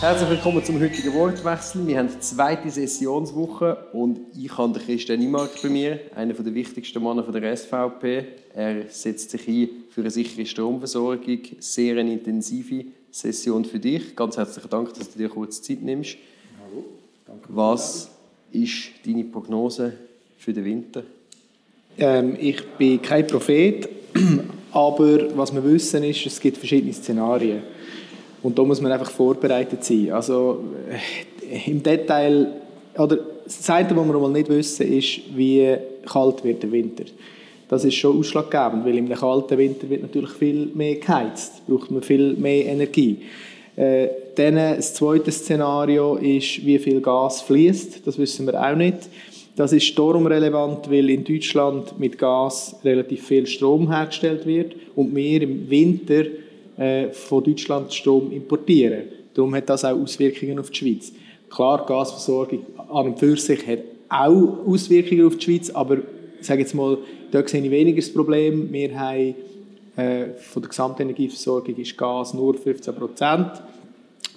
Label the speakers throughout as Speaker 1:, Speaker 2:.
Speaker 1: Herzlich willkommen zum heutigen Wortwechsel. Wir haben die zweite Sessionswoche und ich habe den Christian Imark bei mir, einer der wichtigsten Männer der SVP. Er setzt sich ein für eine sichere Stromversorgung. Sehr eine intensive Session für dich. Ganz herzlichen Dank, dass du dir kurz Zeit nimmst. Hallo. Danke. Was ist deine Prognose für den Winter?
Speaker 2: Ähm, ich bin kein Prophet, aber was wir wissen ist, es gibt verschiedene Szenarien. Und da muss man einfach vorbereitet sein. Also äh, im Detail, oder das eine, was wir mal nicht wissen, ist, wie kalt wird der Winter. Das ist schon ausschlaggebend, weil im kalten Winter wird natürlich viel mehr geheizt, braucht man viel mehr Energie. Äh, dann das zweite Szenario ist, wie viel Gas fließt. Das wissen wir auch nicht. Das ist darum relevant, weil in Deutschland mit Gas relativ viel Strom hergestellt wird und wir im Winter äh, von Deutschland Strom importieren. Darum hat das auch Auswirkungen auf die Schweiz. Klar, Gasversorgung an und für sich hat auch Auswirkungen auf die Schweiz, aber ich sage jetzt mal, da sehe ich weniger das Problem. Wir haben äh, von der Gesamtenergieversorgung ist Gas nur 15 Prozent.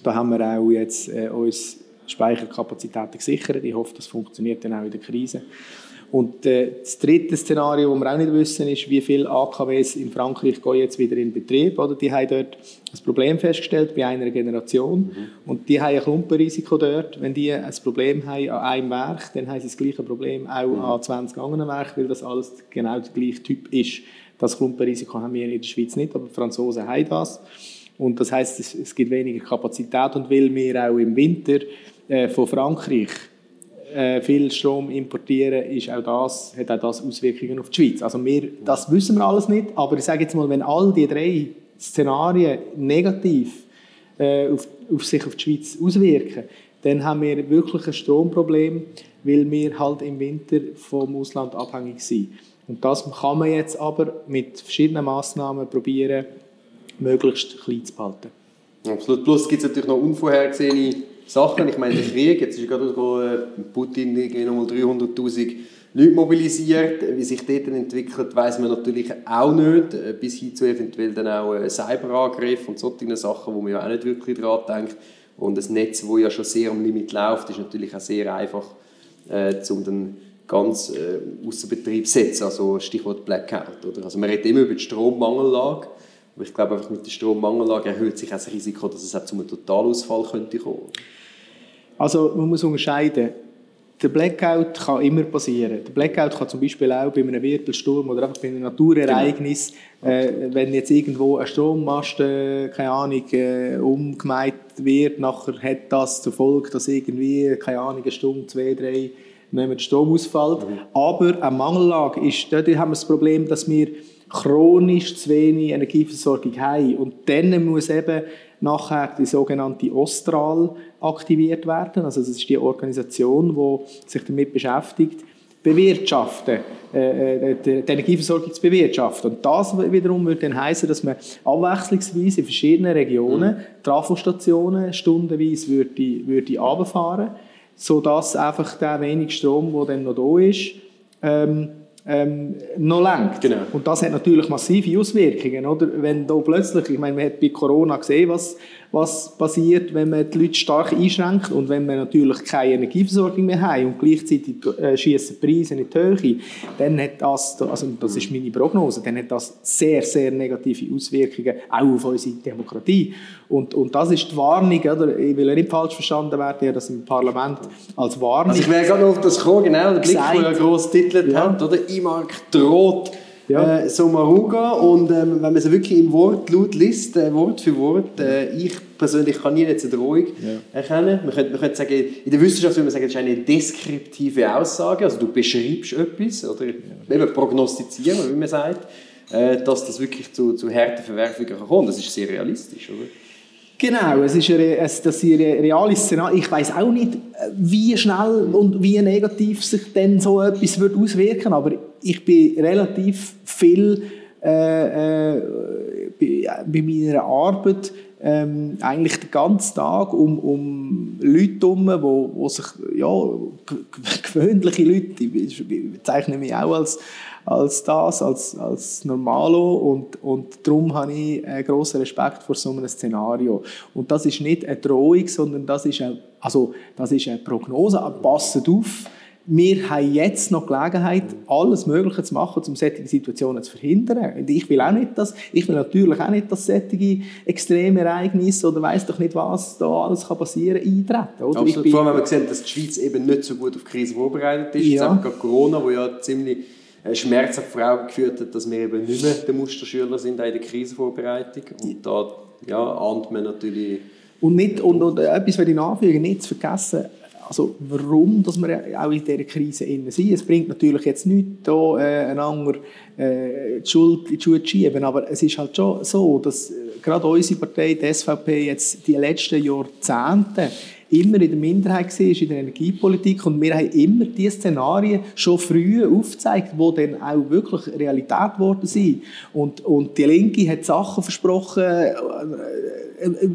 Speaker 2: Da haben wir auch jetzt äh, uns Speicherkapazitäten gesichert. Ich hoffe, das funktioniert dann auch in der Krise. Und äh, das dritte Szenario, das wir auch nicht wissen, ist, wie viele AKWs in Frankreich gehen jetzt wieder in Betrieb. Oder? Die haben dort ein Problem festgestellt bei einer Generation. Mhm. Und die haben ein Klumpenrisiko dort. Wenn die ein Problem haben an einem Werk, dann haben sie das gleiche Problem auch mhm. an 20 anderen Werken, weil das alles genau der gleiche Typ ist. Das Klumpenrisiko haben wir in der Schweiz nicht, aber die Franzosen haben das. Und das heißt, es, es gibt weniger Kapazität und weil wir auch im Winter äh, von Frankreich äh, viel Strom importieren, ist auch das, hat auch das Auswirkungen auf die Schweiz. Also wir, das wissen wir alles nicht, aber ich sage jetzt mal, wenn all die drei Szenarien negativ äh, auf, auf sich auf die Schweiz auswirken, dann haben wir wirklich ein Stromproblem, weil wir halt im Winter vom Ausland abhängig sind. Und das kann man jetzt aber mit verschiedenen Massnahmen probieren, möglichst klein zu behalten.
Speaker 1: Absolut. Plus gibt es natürlich noch unvorhergesehene Sachen. Ich meine, der Krieg, jetzt ist gerade Putin nochmal 300'000 Leute mobilisiert. Wie sich dort entwickelt, weiß man natürlich auch nicht. Äh, bis hin zu eventuell dann auch äh, Cyberangriff und solche Sachen, wo man ja auch nicht wirklich daran denkt. Und das Netz, das ja schon sehr am Limit läuft, ist natürlich auch sehr einfach, äh, um dann ganz äh, außer Betrieb zu setzen. Also Stichwort Blackout. Oder? Also man redet immer über die Strommangellage. Aber ich glaube, einfach mit der Strommangellage erhöht sich auch das Risiko, dass es auch zu einem Totalausfall könnte kommen.
Speaker 2: Also man muss unterscheiden. Der Blackout kann immer passieren. Der Blackout kann zum Beispiel auch bei einem Wirbelsturm oder einfach bei einem Naturereignis, genau. äh, wenn jetzt irgendwo ein Strommast, äh, keine Ahnung, äh, umgemeint wird, nachher hat das zur Folge, dass irgendwie, keine Ahnung, eine Stunde, zwei, drei, der Strom ausfällt. Mhm. Aber eine Mangellage ist, dort haben wir das Problem, dass wir chronisch zu wenig Energieversorgung haben. Und dann muss eben nachher die sogenannte Ostral aktiviert werden. Also das ist die Organisation, die sich damit beschäftigt, bewirtschaften, äh, äh, die Energieversorgung zu bewirtschaften. Und das wiederum würde dann heißen, dass man abwechslungsweise in verschiedenen Regionen mhm. Trafostationen stundenweise würde, würde runterfahren, sodass einfach der wenig Strom, der dann noch da ist, ähm, ähm, noch lenkt. Genau. Und das hat natürlich massive Auswirkungen. Oder? Wenn da plötzlich, ich meine, man hat bei Corona gesehen, was, was passiert, wenn man die Leute stark einschränkt und wenn wir natürlich keine Energieversorgung mehr haben und gleichzeitig äh, schießen Preise in die Höhe, dann hat das, also das ist meine Prognose, dann hat das sehr, sehr negative Auswirkungen auch auf unsere Demokratie. Und, und das ist die Warnung, oder? ich will ja nicht falsch verstanden werden, ja, das im Parlament als Warnung.
Speaker 1: Also ich wäre gerade auf das kommen, genau, der Blick, den ja gross titelt ja. hat, oder? IMARC droht ja. äh, Somaruga und ähm, wenn man es wirklich im Wortlaut liest, äh, Wort für Wort, äh, ich persönlich kann nie jetzt eine Drohung ja. erkennen. Man könnte, man könnte sagen, in der Wissenschaft würde man sagen, das ist eine deskriptive Aussage, also du beschreibst etwas oder ja. eben prognostizieren, wie man sagt, äh, dass das wirklich zu, zu harten Verwerfungen kommt. Das ist sehr realistisch, oder?
Speaker 2: Genau, es ist eine, es, das ist ein reales Szenario. Ich weiß auch nicht, wie schnell und wie negativ sich denn so etwas wird auswirken aber ich bin relativ viel äh, äh, bei, bei, meiner Arbeit ähm, eigentlich den ganzen Tag um, um Leute herum, wo, wo sich, ja, gewöhnliche Leute, ich bezeichne mich auch als, als das, als, als Normalo und, und darum habe ich einen grossen Respekt vor so einem Szenario. Und das ist nicht eine Drohung, sondern das ist eine, also, das ist eine Prognose, passet auf, wir haben jetzt noch Gelegenheit, alles Mögliche zu machen, um solche Situationen zu verhindern. Und ich will auch nicht, dass, ich will natürlich auch nicht, dass solche extreme Ereignisse oder weiß doch nicht was da alles kann passieren eintreten.
Speaker 1: Oder? Absolut. Vor allem, wenn wir sehen, dass die Schweiz eben nicht so gut auf Krise vorbereitet ist. Ja. Jetzt Corona, wo ja ziemlich äh, schmerzhaft vor Augen geführt hat, dass wir eben nicht mehr der Musterschüler sind in der Krisenvorbereitung. Und da ja, ahnt man natürlich...
Speaker 2: Und, nicht, und, und etwas, was ich nachfügen, nicht zu vergessen, also warum dass wir auch in dieser Krise sind. Es bringt natürlich jetzt nichts, hier äh, einander äh, die Schuld in die Schuhe zu schieben, aber es ist halt schon so, dass äh, gerade unsere Partei, die SVP, jetzt die letzten Jahrzehnte immer in der Minderheit war in der Energiepolitik und wir haben immer diese Szenarien schon früh aufgezeigt, die dann auch wirklich Realität geworden sind. Und, und die Linke hat Sachen versprochen, äh,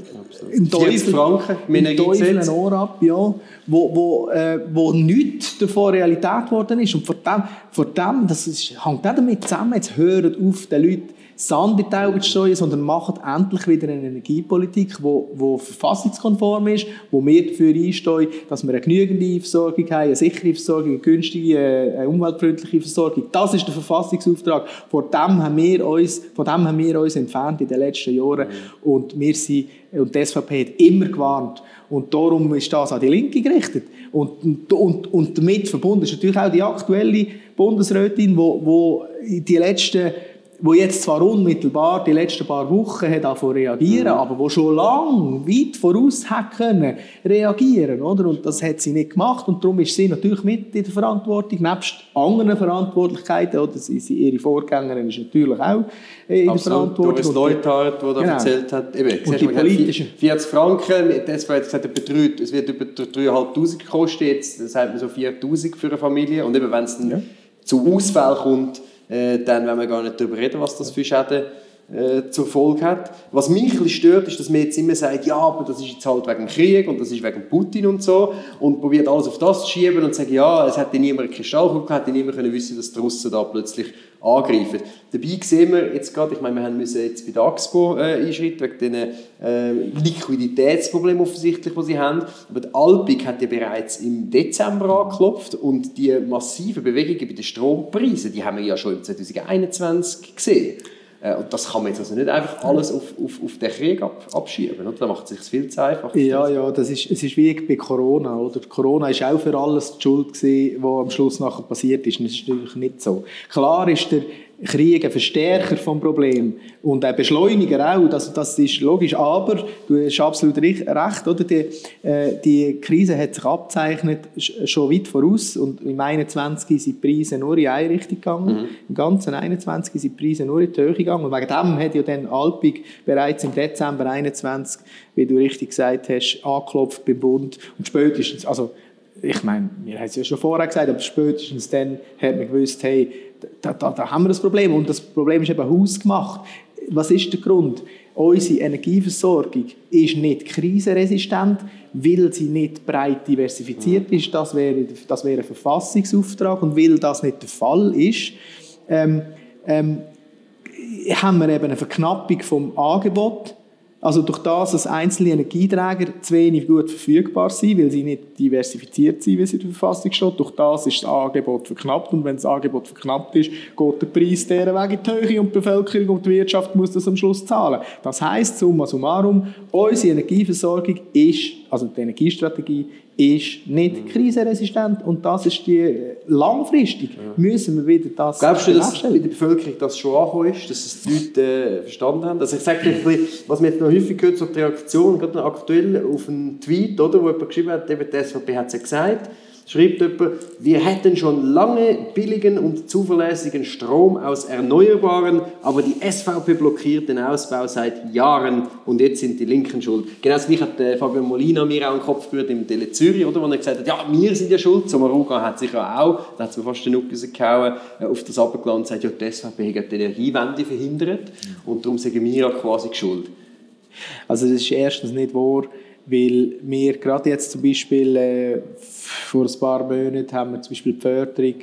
Speaker 1: im Teufel, Franken,
Speaker 2: im Teufel ein Ohr ab, ja, wo, wo, äh, wo nichts davon Realität geworden ist. Und vor dem, vor dem das ist, hängt auch damit zusammen, jetzt hören auf den Leuten Sand die zu steuern, sondern macht endlich wieder eine Energiepolitik, die wo, wo verfassungskonform ist, wo wir dafür einstehen, dass wir eine genügende Versorgung haben, eine sichere Versorgung, eine günstige, äh, eine umweltfreundliche Versorgung. Das ist der Verfassungsauftrag. Vor dem haben wir uns, von dem haben wir uns entfernt in den letzten Jahren. Und wir sind, und die SVP hat immer gewarnt. Und darum ist das an die Linke gerichtet. Und, und, und damit verbunden ist natürlich auch die aktuelle Bundesrätin, wo, wo die letzten wo jetzt zwar unmittelbar die letzten paar Wochen hat davon reagieren, mhm. aber wo schon lang weit voraus hat können reagieren, oder? Und das hat sie nicht gemacht und darum ist sie natürlich mit in der Verantwortung, nebst anderen Verantwortlichkeiten, oder? Sie, sie, ihre Vorgängerin ist natürlich auch in der Verantwortung.
Speaker 1: Doris Leuthard, die da genau. erzählt hat, eben,
Speaker 2: und die politische
Speaker 1: 40 Franken, das war jetzt gesagt, es wird über 3'500 kosten, jetzt sagt man so 4'000 für eine Familie und eben wenn es ja. zu Ausfall kommt, äh, dann wollen wir gar nicht darüber reden, was das für Schäden äh, zur Folge hat. Was mich ein stört, ist, dass man jetzt immer sagt, ja, aber das ist jetzt halt wegen Krieg und das ist wegen Putin und so und probiert alles auf das zu schieben und sagt, ja, es hätte niemand einen Kristallkugel hätte niemand können wissen, dass die Russen da plötzlich angreifen. Dabei sehen wir jetzt gerade, ich meine, wir müssen jetzt bei der AXPO äh, einschreiten, wegen den äh, Liquiditätsproblemen offensichtlich, die sie haben. Aber die Alpig hat ja bereits im Dezember angeklopft und die massiven Bewegungen bei den Strompreisen, die haben wir ja schon im 2021 gesehen. Äh, und das kann man jetzt also nicht einfach alles auf, auf, auf den Krieg ab, abschieben. Oder? Da macht es sich viel zu einfach.
Speaker 2: Ja, ja, das ist, es ist wie bei Corona. Oder? Corona ist auch für alles die Schuld, gewesen, was am Schluss nachher passiert ist. Und das ist natürlich nicht so. Klar ist der Krieg ein Verstärker vom Problem und ein Beschleuniger auch, das, das ist logisch, aber du hast absolut recht, oder? Die, äh, die Krise hat sich abzeichnet schon weit voraus und im 21 sind die Preise nur in eine Richtung gegangen, mhm. im ganzen 21 sind die Preise nur in die Höhe gegangen und wegen dem hat ja dann Alpig bereits im Dezember 21, wie du richtig gesagt hast, angeklopft beim Bund und spätestens, also ich meine, wir haben es ja schon vorher gesagt, aber spätestens dann hat man gewusst, hey, da, da, da haben wir das Problem. Und das Problem ist eben hausgemacht. Was ist der Grund? Unsere Energieversorgung ist nicht krisenresistent, weil sie nicht breit diversifiziert ist. Das wäre, das wäre ein Verfassungsauftrag. Und weil das nicht der Fall ist, ähm, ähm, haben wir eben eine Verknappung vom Angebot also durch das, dass einzelne Energieträger zu wenig gut verfügbar sind, weil sie nicht diversifiziert sind, wie es in der Verfassung steht, durch das ist das Angebot verknappt und wenn das Angebot verknappt ist, geht der Preis deren Weg in die Höhe und die Bevölkerung und die Wirtschaft muss das am Schluss zahlen. Das heisst, summa summarum, unsere Energieversorgung ist, also die Energiestrategie ist nicht krisenresistent und das ist die langfristig ja. müssen wir wieder das
Speaker 1: Glaubst du, dass in der Bevölkerung das schon angekommen ist, dass es die Leute äh, verstanden haben? Also ich sage ein bisschen, was man jetzt noch häufig gehört, so die Reaktion, gerade aktuell auf einen Tweet, oder, wo jemand geschrieben hat, eben die SVP hat es ja gesagt, schreibt jemand, wir hätten schon lange billigen und zuverlässigen Strom aus Erneuerbaren, aber die SVP blockiert den Ausbau seit Jahren und jetzt sind die Linken schuld. Genau das gleiche hat äh, Fabio Molina mir auch in den Kopf gerührt im Tele Zürich, oder, wo er gesagt hat, ja, wir sind ja schuld. Sommaruga hat sich ja auch, da hat es mir fast den Nuck rausgehauen, äh, auf das Abendland sagt, ja, die SVP hat die Energiewende verhindert und darum sagen wir ja quasi schuld.
Speaker 2: Also das ist erstens nicht wahr, weil wir gerade jetzt zum Beispiel äh, vor ein paar Monaten haben wir zum Beispiel die Förderung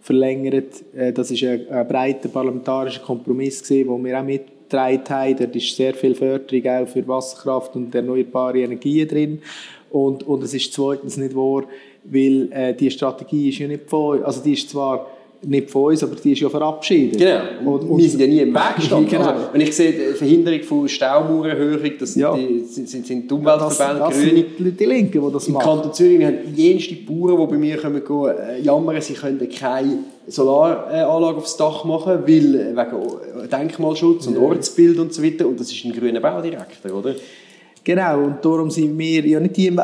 Speaker 2: verlängert. Äh, das ist ein, breiter parlamentarischer Kompromiss gewesen, wo wir auch mitgetragen haben. Dort ist sehr viel Förderung auch für Wasserkraft und erneuerbare Energien drin. Und, und es ist zweitens nicht wahr, weil äh, die Strategie ist ja nicht von, also die ist zwar nicht von uns, aber die ist ja verabschiedet.
Speaker 1: Genau. Und, und wir sind ja nie im Weg gestanden. Genau. Also, wenn ich sehe, die Verhinderung von Staumauererhöhung, das sind, ja. die, sind, sind, sind die Umweltverbände,
Speaker 2: das, das Grüne. Sind die Linken, die das
Speaker 1: machen. Im Kanton Zürich wir haben jenste Bauern, die bei mir kommen, gehen, äh, jammern, sie können keine Solaranlage aufs Dach machen, weil äh, wegen Denkmalschutz und ja. Ortsbild und so weiter. Und das ist ein grüner Baudirektor, oder?
Speaker 2: Genau, und darum sind wir ja nicht die,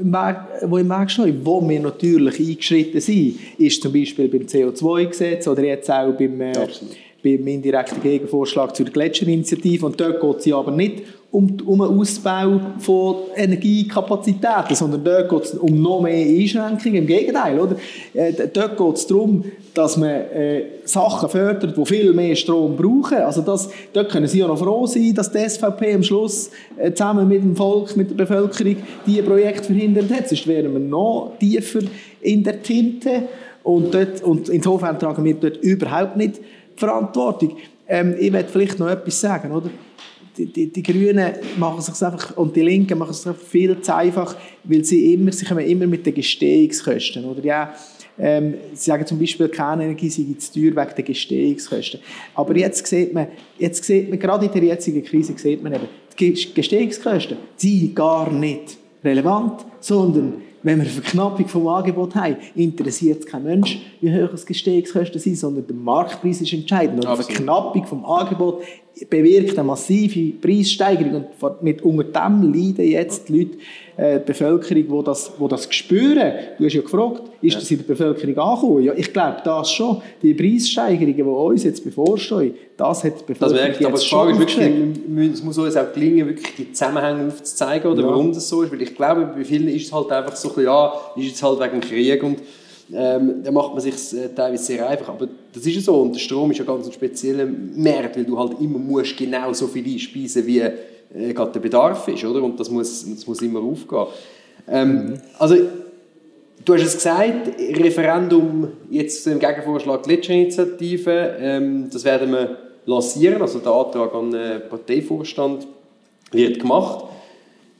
Speaker 2: die im Weg stehen. Wo wir natürlich eingeschritten sind, ist zum Beispiel beim CO2-Gesetz oder jetzt auch beim, äh, beim indirekten Gegenvorschlag zur Gletscherinitiative. Und dort geht es aber nicht um, um einen Ausbau von Energiekapazitäten, sondern dort geht es um noch mehr Einschränkungen. Im Gegenteil, oder? Äh, dort geht es darum, dass man äh, Sachen fördert, die viel mehr Strom brauchen. Also das, dort können Sie ja noch froh sein, dass die SVP am Schluss äh, zusammen mit dem Volk, mit der Bevölkerung, diese Projekte verhindert hat. Sonst wären wir noch tiefer in der Tinte. Und, dort, und insofern tragen wir dort überhaupt nicht Verantwortung. Ähm, ich werde vielleicht noch etwas sagen, oder? Die, die, die, Grünen machen es einfach, und die Linken machen es viel zu einfach, weil sie immer, sie kommen immer mit den Gestehungskosten, oder ja, ähm, sie sagen zum Beispiel, Kernenergie sei zu teuer wegen der Gestehungskosten. Aber jetzt sieht man, jetzt sieht man, gerade in der jetzigen Krise sieht man eben, die Gestehungskosten sind gar nicht relevant, sondern wenn wir eine Verknappung vom Angebot haben, interessiert es kein Mensch, wie hoch das Gestehungskosten sind, sondern der Marktpreis ist entscheidend. Und die Verknappung vom Angebot bewirkt eine massive Preissteigerung. Und mit, unter dem leiden jetzt die Leute, äh, die Bevölkerung, die das, die das spüren. Du hast ja gefragt, ist das in der Bevölkerung angekommen? Ja, ich glaube, das schon. Die Preissteigerungen, die uns jetzt bevorstehen, das hat die
Speaker 1: Bevölkerung das merkt, aber die Frage ist wirklich, es muss uns auch gelingen, wirklich die Zusammenhänge aufzuzeigen, oder ja. warum das so ist. Weil ich glaube, bei vielen ist es halt einfach so, ja, ist jetzt halt wegen Krieg und ähm, da macht man sich äh, teilweise sehr einfach. Aber das ist ja so. Und der Strom ist ja ganz ein spezieller Markt, weil du halt immer musst genau so viel einspeisen wie äh, gerade der Bedarf ist, oder? Und das muss, das muss immer aufgehen. Ähm, mhm. Also, du hast es gesagt, Referendum jetzt im Gegenvorschlag Gletscherinitiative, ähm, das werden wir lancieren, also der Antrag an den Parteivorstand wird gemacht.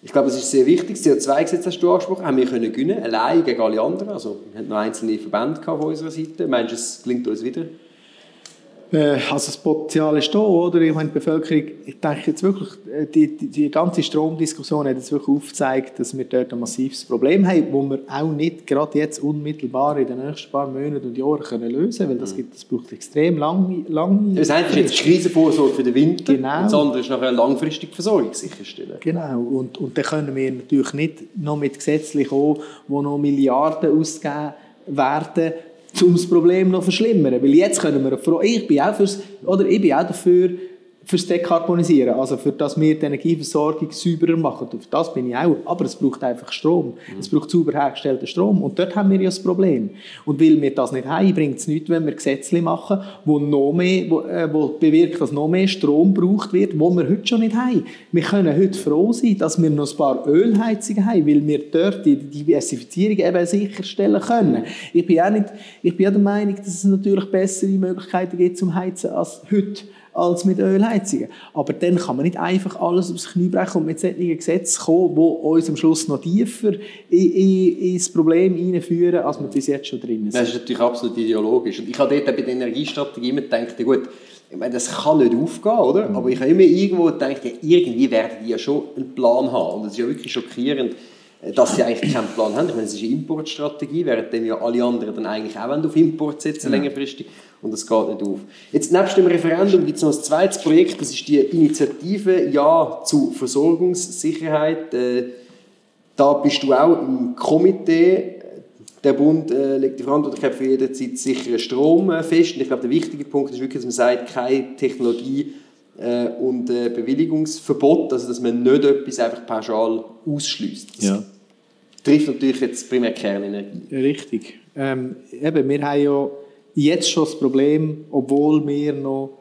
Speaker 1: Ich glaube, es ist sehr wichtig. Das CO2-Gesetz hast du angesprochen, haben wir können gewinnen, allein gegen alle anderen. Also, wir hatten noch einzelne Verbände von unserer Seite. Meinst du, es gelingt uns wieder?
Speaker 2: Äh, also das Potenzial ist da, oder? Ich meine, die Bevölkerung, ich denke jetzt wirklich, äh, die, die, die ganze Stromdiskussion hat jetzt wirklich aufgezeigt, dass wir dort ein massives Problem haben, das wir auch nicht gerade jetzt unmittelbar in den nächsten paar Monaten und Jahren können lösen weil das, mhm. gibt, das braucht extrem lange, lange
Speaker 1: Das eine ist jetzt Krisenvorsorge für den Winter genau. und das andere ist nachher eine langfristige Versorgung sicherstellen.
Speaker 2: Genau, und, und dann können wir natürlich nicht noch mit gesetzlich auch, wo noch Milliarden ausgegeben werden, um das Problem noch verschlimmern. Weil jetzt können wir ich bin auch, fürs, oder ich bin auch dafür, fürs Dekarbonisieren, also für das wir die Energieversorgung sauberer machen. Auf das bin ich auch. Aber es braucht einfach Strom. Mhm. Es braucht sauber hergestellten Strom. Und dort haben wir ja das Problem. Und weil wir das nicht haben, bringt es nichts, wenn wir Gesetze machen, wo noch mehr, wo, äh, wo bewirkt, dass noch mehr Strom gebraucht wird, wo wir heute schon nicht haben. Wir können heute froh sein, dass wir noch ein paar Ölheizungen haben, weil wir dort die Diversifizierung eben sicherstellen können. Ich bin auch, nicht, ich bin auch der Meinung, dass es natürlich bessere Möglichkeiten gibt zum Heizen als heute als mit Ölheizungen. Aber dann kann man nicht einfach alles aufs Knie brechen und mit solchen Gesetzen kommen, die uns am Schluss noch tiefer in, in, ins Problem hineinführen, als wir bis jetzt schon drin sind.
Speaker 1: Das ist natürlich absolut ideologisch. Und ich habe dort bei der Energiestrategie immer gedacht, gut, ich meine, das kann nicht aufgehen, oder? Mhm. Aber ich habe immer irgendwo gedacht, ja, irgendwie werden die ja schon einen Plan haben. Und es ist ja wirklich schockierend, dass sie eigentlich keinen Plan haben. Ich meine, es ist eine Importstrategie, während ja alle anderen dann eigentlich auch auf Import setzen, ja. längerfristig. Und das geht nicht auf. Jetzt, nebst dem Referendum gibt es noch ein zweites Projekt, das ist die Initiative Ja zu Versorgungssicherheit. Äh, da bist du auch im Komitee. Der Bund äh, legt die Verantwortlichkeit für jederzeit sicheren Strom äh, fest. Und ich glaube, der wichtige Punkt ist wirklich, dass man sagt, keine Technologie äh, und äh, Bewilligungsverbot, also dass man nicht etwas einfach pauschal ausschließt.
Speaker 2: Ja.
Speaker 1: Trifft natürlich jetzt primär Kernenergie.
Speaker 2: Richtig. Ähm, eben, wir haben ja jetzt schon das Problem, obwohl wir noch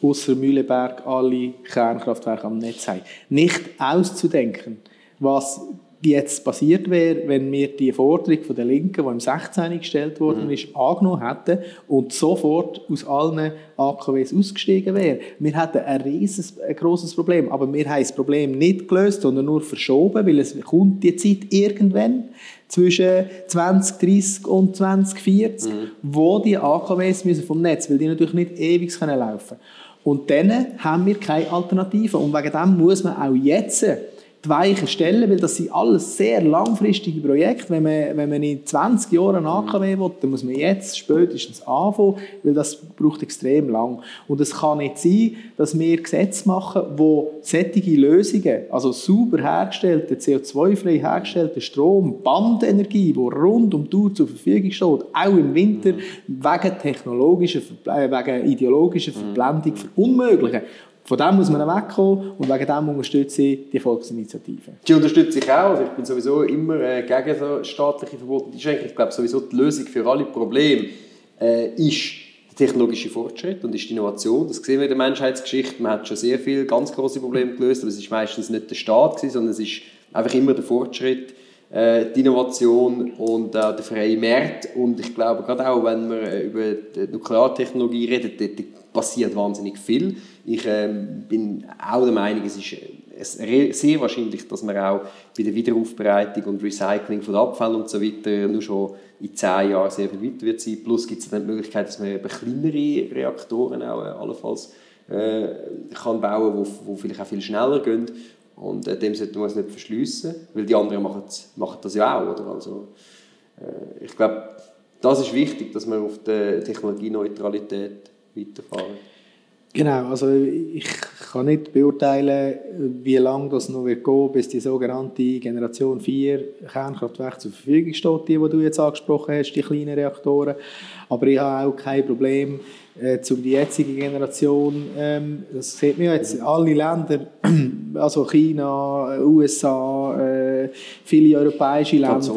Speaker 2: außer Mühleberg alle Kernkraftwerke am Netz haben. Nicht auszudenken, was jetzt passiert wäre, wenn wir die Forderung von der Linken, die im 16. gestellt worden mhm. ist, angenommen hätten und sofort aus allen AKWs ausgestiegen wären. Wir hätten ein riesiges, ein grosses Problem, aber wir haben das Problem nicht gelöst, sondern nur verschoben, weil es kommt die Zeit irgendwann zwischen 2030 und 2040, mhm. wo die AKWs müssen vom Netz, weil die natürlich nicht ewig laufen können. Und dann haben wir keine Alternative. Und wegen dem muss man auch jetzt die Weichen stellen, weil das sind alles sehr langfristige Projekte. Wenn man, wenn man in 20 Jahren ein AKW will, dann muss man jetzt spätestens anfangen, weil das braucht extrem lang. Und es kann nicht sein, dass wir Gesetze machen, wo sättige Lösungen, also sauber hergestellte, CO2-frei hergestellte Strom, Bandenergie, die rund um die Uhr zur Verfügung steht, auch im Winter, wegen technologischer, äh, wegen ideologischer Verblendung verunmöglichen. Von dem muss man wegkommen und wegen dem unterstütze ich die Volksinitiative.
Speaker 1: Die unterstütze ich auch. Also ich bin sowieso immer äh, gegen so staatliche Verbote. Ich glaube, sowieso die Lösung für alle Probleme äh, ist der technologische Fortschritt und ist die Innovation. Das sehen wir in der Menschheitsgeschichte. Man hat schon sehr viele ganz große Probleme gelöst, aber es ist meistens nicht der Staat gewesen, sondern es ist einfach immer der Fortschritt, äh, die Innovation und äh, der freie Markt. Und ich glaube, gerade auch, wenn man äh, über die Nukleartechnologie dort passiert wahnsinnig viel. Ich ähm, bin auch der Meinung, es ist sehr wahrscheinlich, dass man auch bei der Wiederaufbereitung und Recycling von Abfällen und so weiter nur schon in zehn Jahren sehr viel weiter wird sein. Plus gibt es dann die Möglichkeit, dass man eben kleinere Reaktoren auch äh, allenfalls äh, kann bauen, wo, wo vielleicht auch viel schneller gehen. Und äh, dem sollte man es nicht verschliessen, weil die anderen machen, machen das ja auch. Oder? Also, äh, ich glaube, das ist wichtig, dass man auf der Technologieneutralität weiterfahren.
Speaker 2: Genau, also ich kann nicht beurteilen, wie lange das noch wird gehen, bis die sogenannte Generation 4 Kernkraftwerke zur Verfügung steht, die, die du jetzt angesprochen hast, die kleinen Reaktoren. Aber ich habe auch kein Problem, äh, zu die jetzige Generation, ähm, das sieht man jetzt, alle Länder, also China, USA, äh, viele europäische Länder,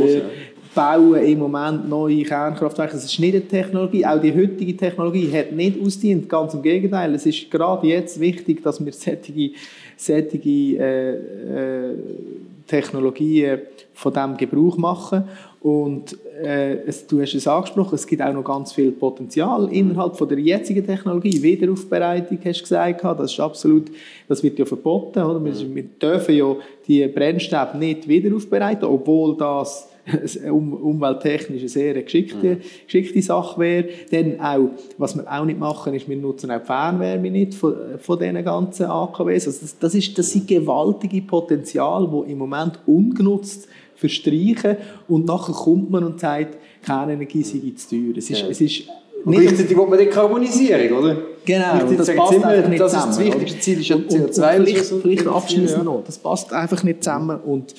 Speaker 2: bauen im Moment neue Kernkraftwerke. Das ist nicht eine Technologie. Auch die heutige Technologie hat nicht ausdient. Ganz im Gegenteil. Es ist gerade jetzt wichtig, dass wir solche, solche äh, äh, Technologien von dem Gebrauch machen. Und äh, es, du hast es angesprochen, es gibt auch noch ganz viel Potenzial innerhalb von der jetzigen Technologie. Wiederaufbereitung hast du gesagt, das ist absolut, das wird ja verboten. Oder? Wir, wir dürfen ja die Brennstäbe nicht wiederaufbereiten, obwohl das umwelttechnisch eine sehr geschickte, mhm. geschickte Sache wäre. Dann auch, was wir auch nicht machen, ist, wir nutzen auch die Fernwärme nicht von, von diesen ganzen AKWs. Also das, das, ist, das sind gewaltige Potenzial, die im Moment ungenutzt verstreichen und nachher kommt man und sagt, Kernenergie sei zu teuer. Es ist, ja. es ist
Speaker 1: und gleichzeitig will man Dekarbonisierung, oder?
Speaker 2: Genau, und das passt immer, einfach nicht
Speaker 1: das
Speaker 2: zusammen.
Speaker 1: Das ist das wichtigste Ziel, ist ja CO2.
Speaker 2: vielleicht, vielleicht abschließend noch, das passt einfach nicht zusammen und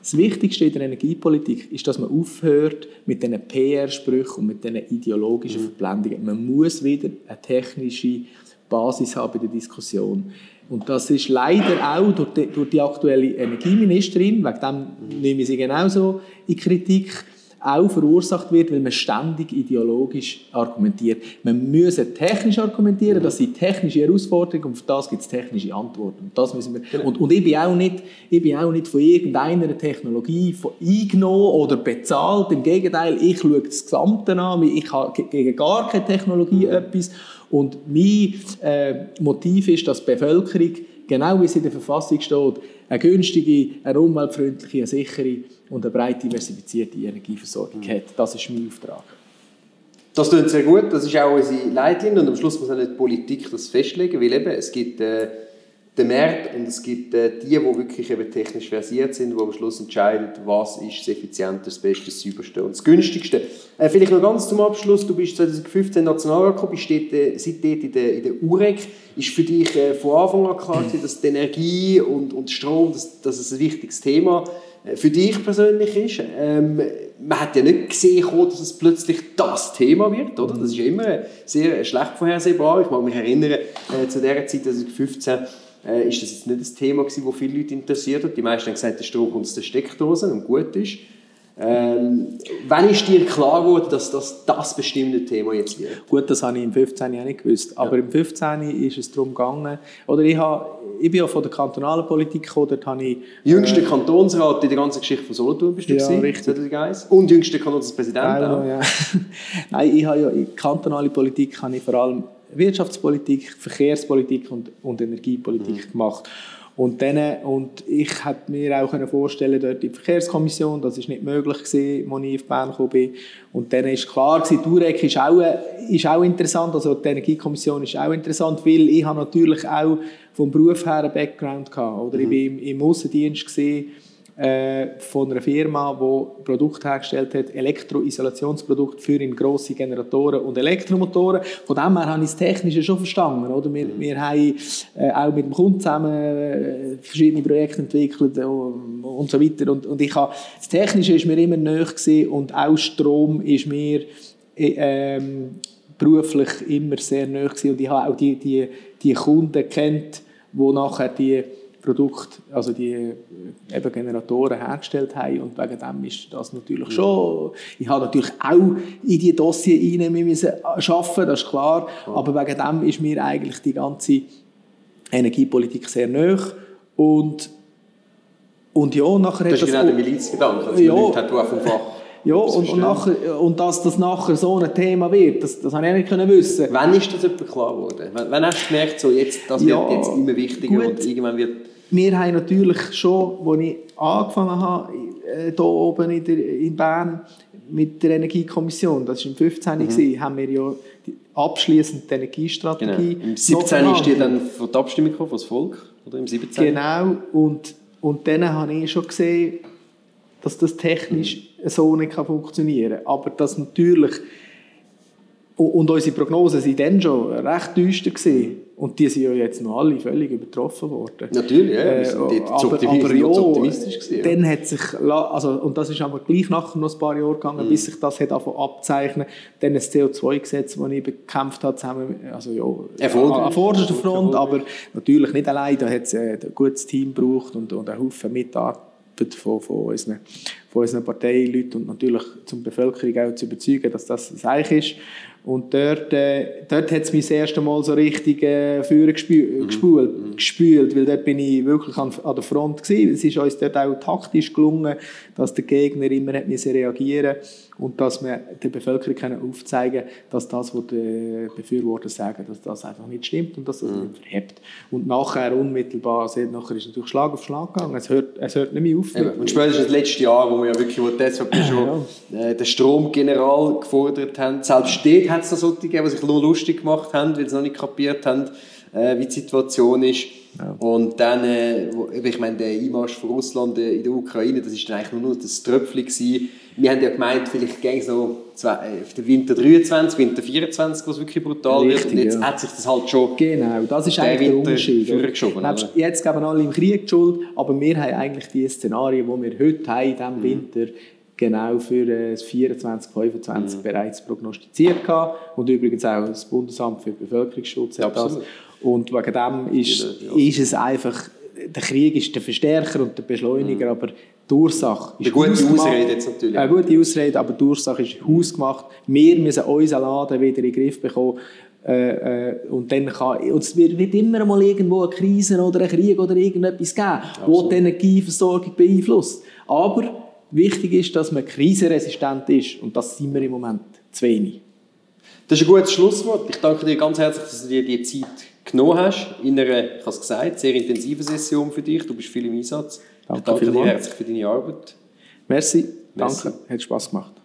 Speaker 2: das Wichtigste in der Energiepolitik ist, dass man aufhört mit diesen PR-Sprüchen und mit diesen ideologischen mhm. Verblendungen. Man muss wieder eine technische Basis haben in der Diskussion. Und das ist leider auch durch die, durch die aktuelle Energieministerin, wegen dem nehme ich sie genauso in Kritik, auch verursacht wird, weil man ständig ideologisch argumentiert. Man muss technisch argumentieren, das sind technische Herausforderungen und auf das gibt es technische Antworten. Und, das müssen wir, genau. und, und ich, bin auch nicht, ich bin auch nicht von irgendeiner Technologie von eingenommen oder bezahlt. Im Gegenteil, ich schaue das Gesamte an, ich habe gegen gar keine Technologie mhm. etwas. Und mein äh, Motiv ist, dass die Bevölkerung, genau wie es in der Verfassung steht, eine günstige, eine umweltfreundliche, eine sichere und eine breit diversifizierte Energieversorgung hat. Das ist mein Auftrag.
Speaker 1: Das klingt sehr gut, das ist auch unsere Leitlinie und am Schluss muss auch nicht die Politik das festlegen, weil eben, es gibt äh, den Markt und es gibt äh, die, die wirklich eben technisch versiert sind, die am Schluss entscheiden, was ist das effizienteste, das beste, das sauberste und das günstigste. Äh, vielleicht noch ganz zum Abschluss, du bist 2015 Nationalrat gekommen, bist dort, äh, seitdem in der, in der UREC. Ist für dich äh, von Anfang an klar, dass die Energie und, und Strom, dass, dass es ein wichtiges Thema? Äh, für dich persönlich ist. Ähm, man hat ja nicht gesehen, dass es plötzlich das Thema wird. Oder? Das ist immer sehr schlecht vorhersehbar. Ich mag mich erinnern, äh, zu dieser Zeit, 2015, äh, ist das jetzt nicht das Thema gewesen, das viele Leute interessiert hat. Die meisten haben gesagt, der Strom kommt aus der Steckdose und gut ist. Ähm, wann ist dir klar geworden, dass das das bestimmte Thema jetzt wird?
Speaker 2: Gut, das habe ich im 15. auch nicht gewusst. Aber ja. im 15. ist es darum gegangen, oder ich, habe, ich bin ja von der kantonalen Politik gekommen, dort habe ich...
Speaker 1: Jüngster äh, Kantonsrat in der ganzen Geschichte von Solothurn bist du
Speaker 2: ja,
Speaker 1: gewesen,
Speaker 2: richtig.
Speaker 1: 2001. Und jüngster Kantonspräsident auch.
Speaker 2: Ja. Nein, ich habe ja in kantonale Politik habe ich vor allem Wirtschaftspolitik, Verkehrspolitik und, und Energiepolitik mhm. gemacht. Und, dann, und ich hätte mir auch vorstellen dort die Verkehrskommission, das ist nicht möglich gewesen, als ich auf Bern gekommen bin. Und dann ist klar gewesen, Durek ist auch, ist auch interessant, also die Energiekommission ist auch interessant, weil ich habe natürlich auch vom Beruf her einen Background gehabt, oder? Mhm. Ich war im, im Aussendienst gesehen äh, von einer Firma, die Produkte hergestellt hat, Elektroisolationsprodukte für in grosse Generatoren und Elektromotoren. Von dem her habe ich das Technische schon verstanden. Oder? Wir, wir haben äh, auch mit dem Kunden zusammen äh, verschiedene Projekte entwickelt und, so weiter. Und, und ich habe, das Technische ist mir immer näher gewesen und auch Strom ist mir äh, ähm, beruflich immer sehr näher gewesen. Und ich habe auch die, die, die Kunden kennt, die nachher die Produkte, also die äh, eben Generatoren hergestellt haben und wegen dem ist das natürlich schon, ich habe natürlich auch in die Dossier rein müssen arbeiten, das ist klar, aber wegen dem ist mir eigentlich die ganze Energiepolitik sehr nahe und und ja, nachher
Speaker 1: das ist genau der Milizgedanke, dass ja, man Leute hat, die vom Fach
Speaker 2: ja, und, und, nachher, und dass das nachher so ein Thema wird, das, das habe ich nicht können wissen.
Speaker 1: Wann ist das etwa klar geworden? Wann hast du gemerkt, so jetzt, das ja, wird jetzt immer wichtiger gut. und irgendwann wird
Speaker 2: wir haben natürlich schon, als ich angefangen habe, hier äh, oben in, der, in Bern mit der Energiekommission, das war im 15. Mhm. Gewesen, haben wir ja abschließend die Energiestrategie.
Speaker 1: Genau. Im 17. ist die dann von der Abstimmung gekommen, von das Volk, oder im 17.
Speaker 2: Genau, und, und dann habe ich schon gesehen, dass das technisch mhm. so nicht funktionieren kann. Aber dass natürlich und unsere Prognosen waren dann schon recht düster. Gewesen. Und die sind ja jetzt noch alle völlig übertroffen worden.
Speaker 1: Natürlich, ja. Wir sind äh, aber, aber ja, optimistisch gewesen,
Speaker 2: Dann hat sich, also, und das ist aber gleich nachher noch ein paar Jahre gegangen, mm. bis sich das hat abzeichnen Dann das CO2-Gesetz, das ich bekämpft habe, zusammen, also ja, an vorderster Front, aber natürlich nicht allein. Da hat es ein gutes Team gebraucht und, und einen Haufen Mitarbeiter von, von, unseren, von unseren Parteileuten und natürlich zum Bevölkerung auch zu überzeugen, dass das ein Eich ist. Und dort, äh, dort hat es mich das erste Mal so richtig äh, vorne gespült, mhm. gespült, mhm. gespült, weil dort bin ich wirklich an, an der Front gewesen. Es ist uns dort auch taktisch gelungen, dass der Gegner immer hat reagieren und dass wir der Bevölkerung können aufzeigen dass das, was die Befürworter sagen, dass das einfach nicht stimmt und dass das mhm. nicht verhebt. Und nachher unmittelbar, nachher ist natürlich Schlag auf Schlag gegangen. Es hört, es hört nicht mehr auf.
Speaker 1: Ja, und spätestens das letzte Jahr, wo wir ja wirklich, wo die SVP schon ja. äh, den Stromgeneral gefordert haben, selbst dort hat es noch solche gegeben, die sich nur lustig gemacht haben, weil sie noch nicht kapiert haben, äh, wie die Situation ist. Ja. Und dann, äh, ich meine, der Einmarsch von Russland äh, in der Ukraine, das ist dann eigentlich nur das Tröpfchen gewesen. Wir haben ja gemeint, vielleicht ging es noch zwei, äh, auf den Winter 23, Winter 24, wo es wirklich brutal Richtig, wird. Und jetzt ja. hat sich das halt schon
Speaker 2: Genau, das ist eigentlich der Unterschied. Jetzt geben alle im Krieg die Schuld, aber wir haben eigentlich die Szenarien, die wir heute haben, in diesem mhm. Winter, genau für äh, das 24, 25 mhm. bereits prognostiziert gehabt. Und übrigens auch das Bundesamt für Bevölkerungsschutz hat ja, das. Und wegen dem ist, ja, ist es einfach, der Krieg ist der Verstärker und der Beschleuniger, mhm. aber die Ursache ist
Speaker 1: Eine gute Ausrede jetzt natürlich.
Speaker 2: Eine gute Ausrede, aber die Ursache ist hausgemacht. Wir müssen unseren Laden wieder in den Griff bekommen. Äh, äh, und dann kann, und es wird nicht immer mal irgendwo eine Krise oder ein Krieg oder irgendetwas geben, wo die Energieversorgung beeinflusst. Aber Wichtig ist, dass man krisenresistent ist und das sind wir im Moment zu wenig.
Speaker 1: Das ist ein gutes Schlusswort. Ich danke dir ganz herzlich, dass du dir die Zeit genommen hast. In einer, ich habe es gesagt, sehr intensiven Session für dich. Du bist viel im Einsatz. Danke, ich danke dir herzlich für deine Arbeit.
Speaker 2: Merci, Merci. danke, hat Spaß gemacht.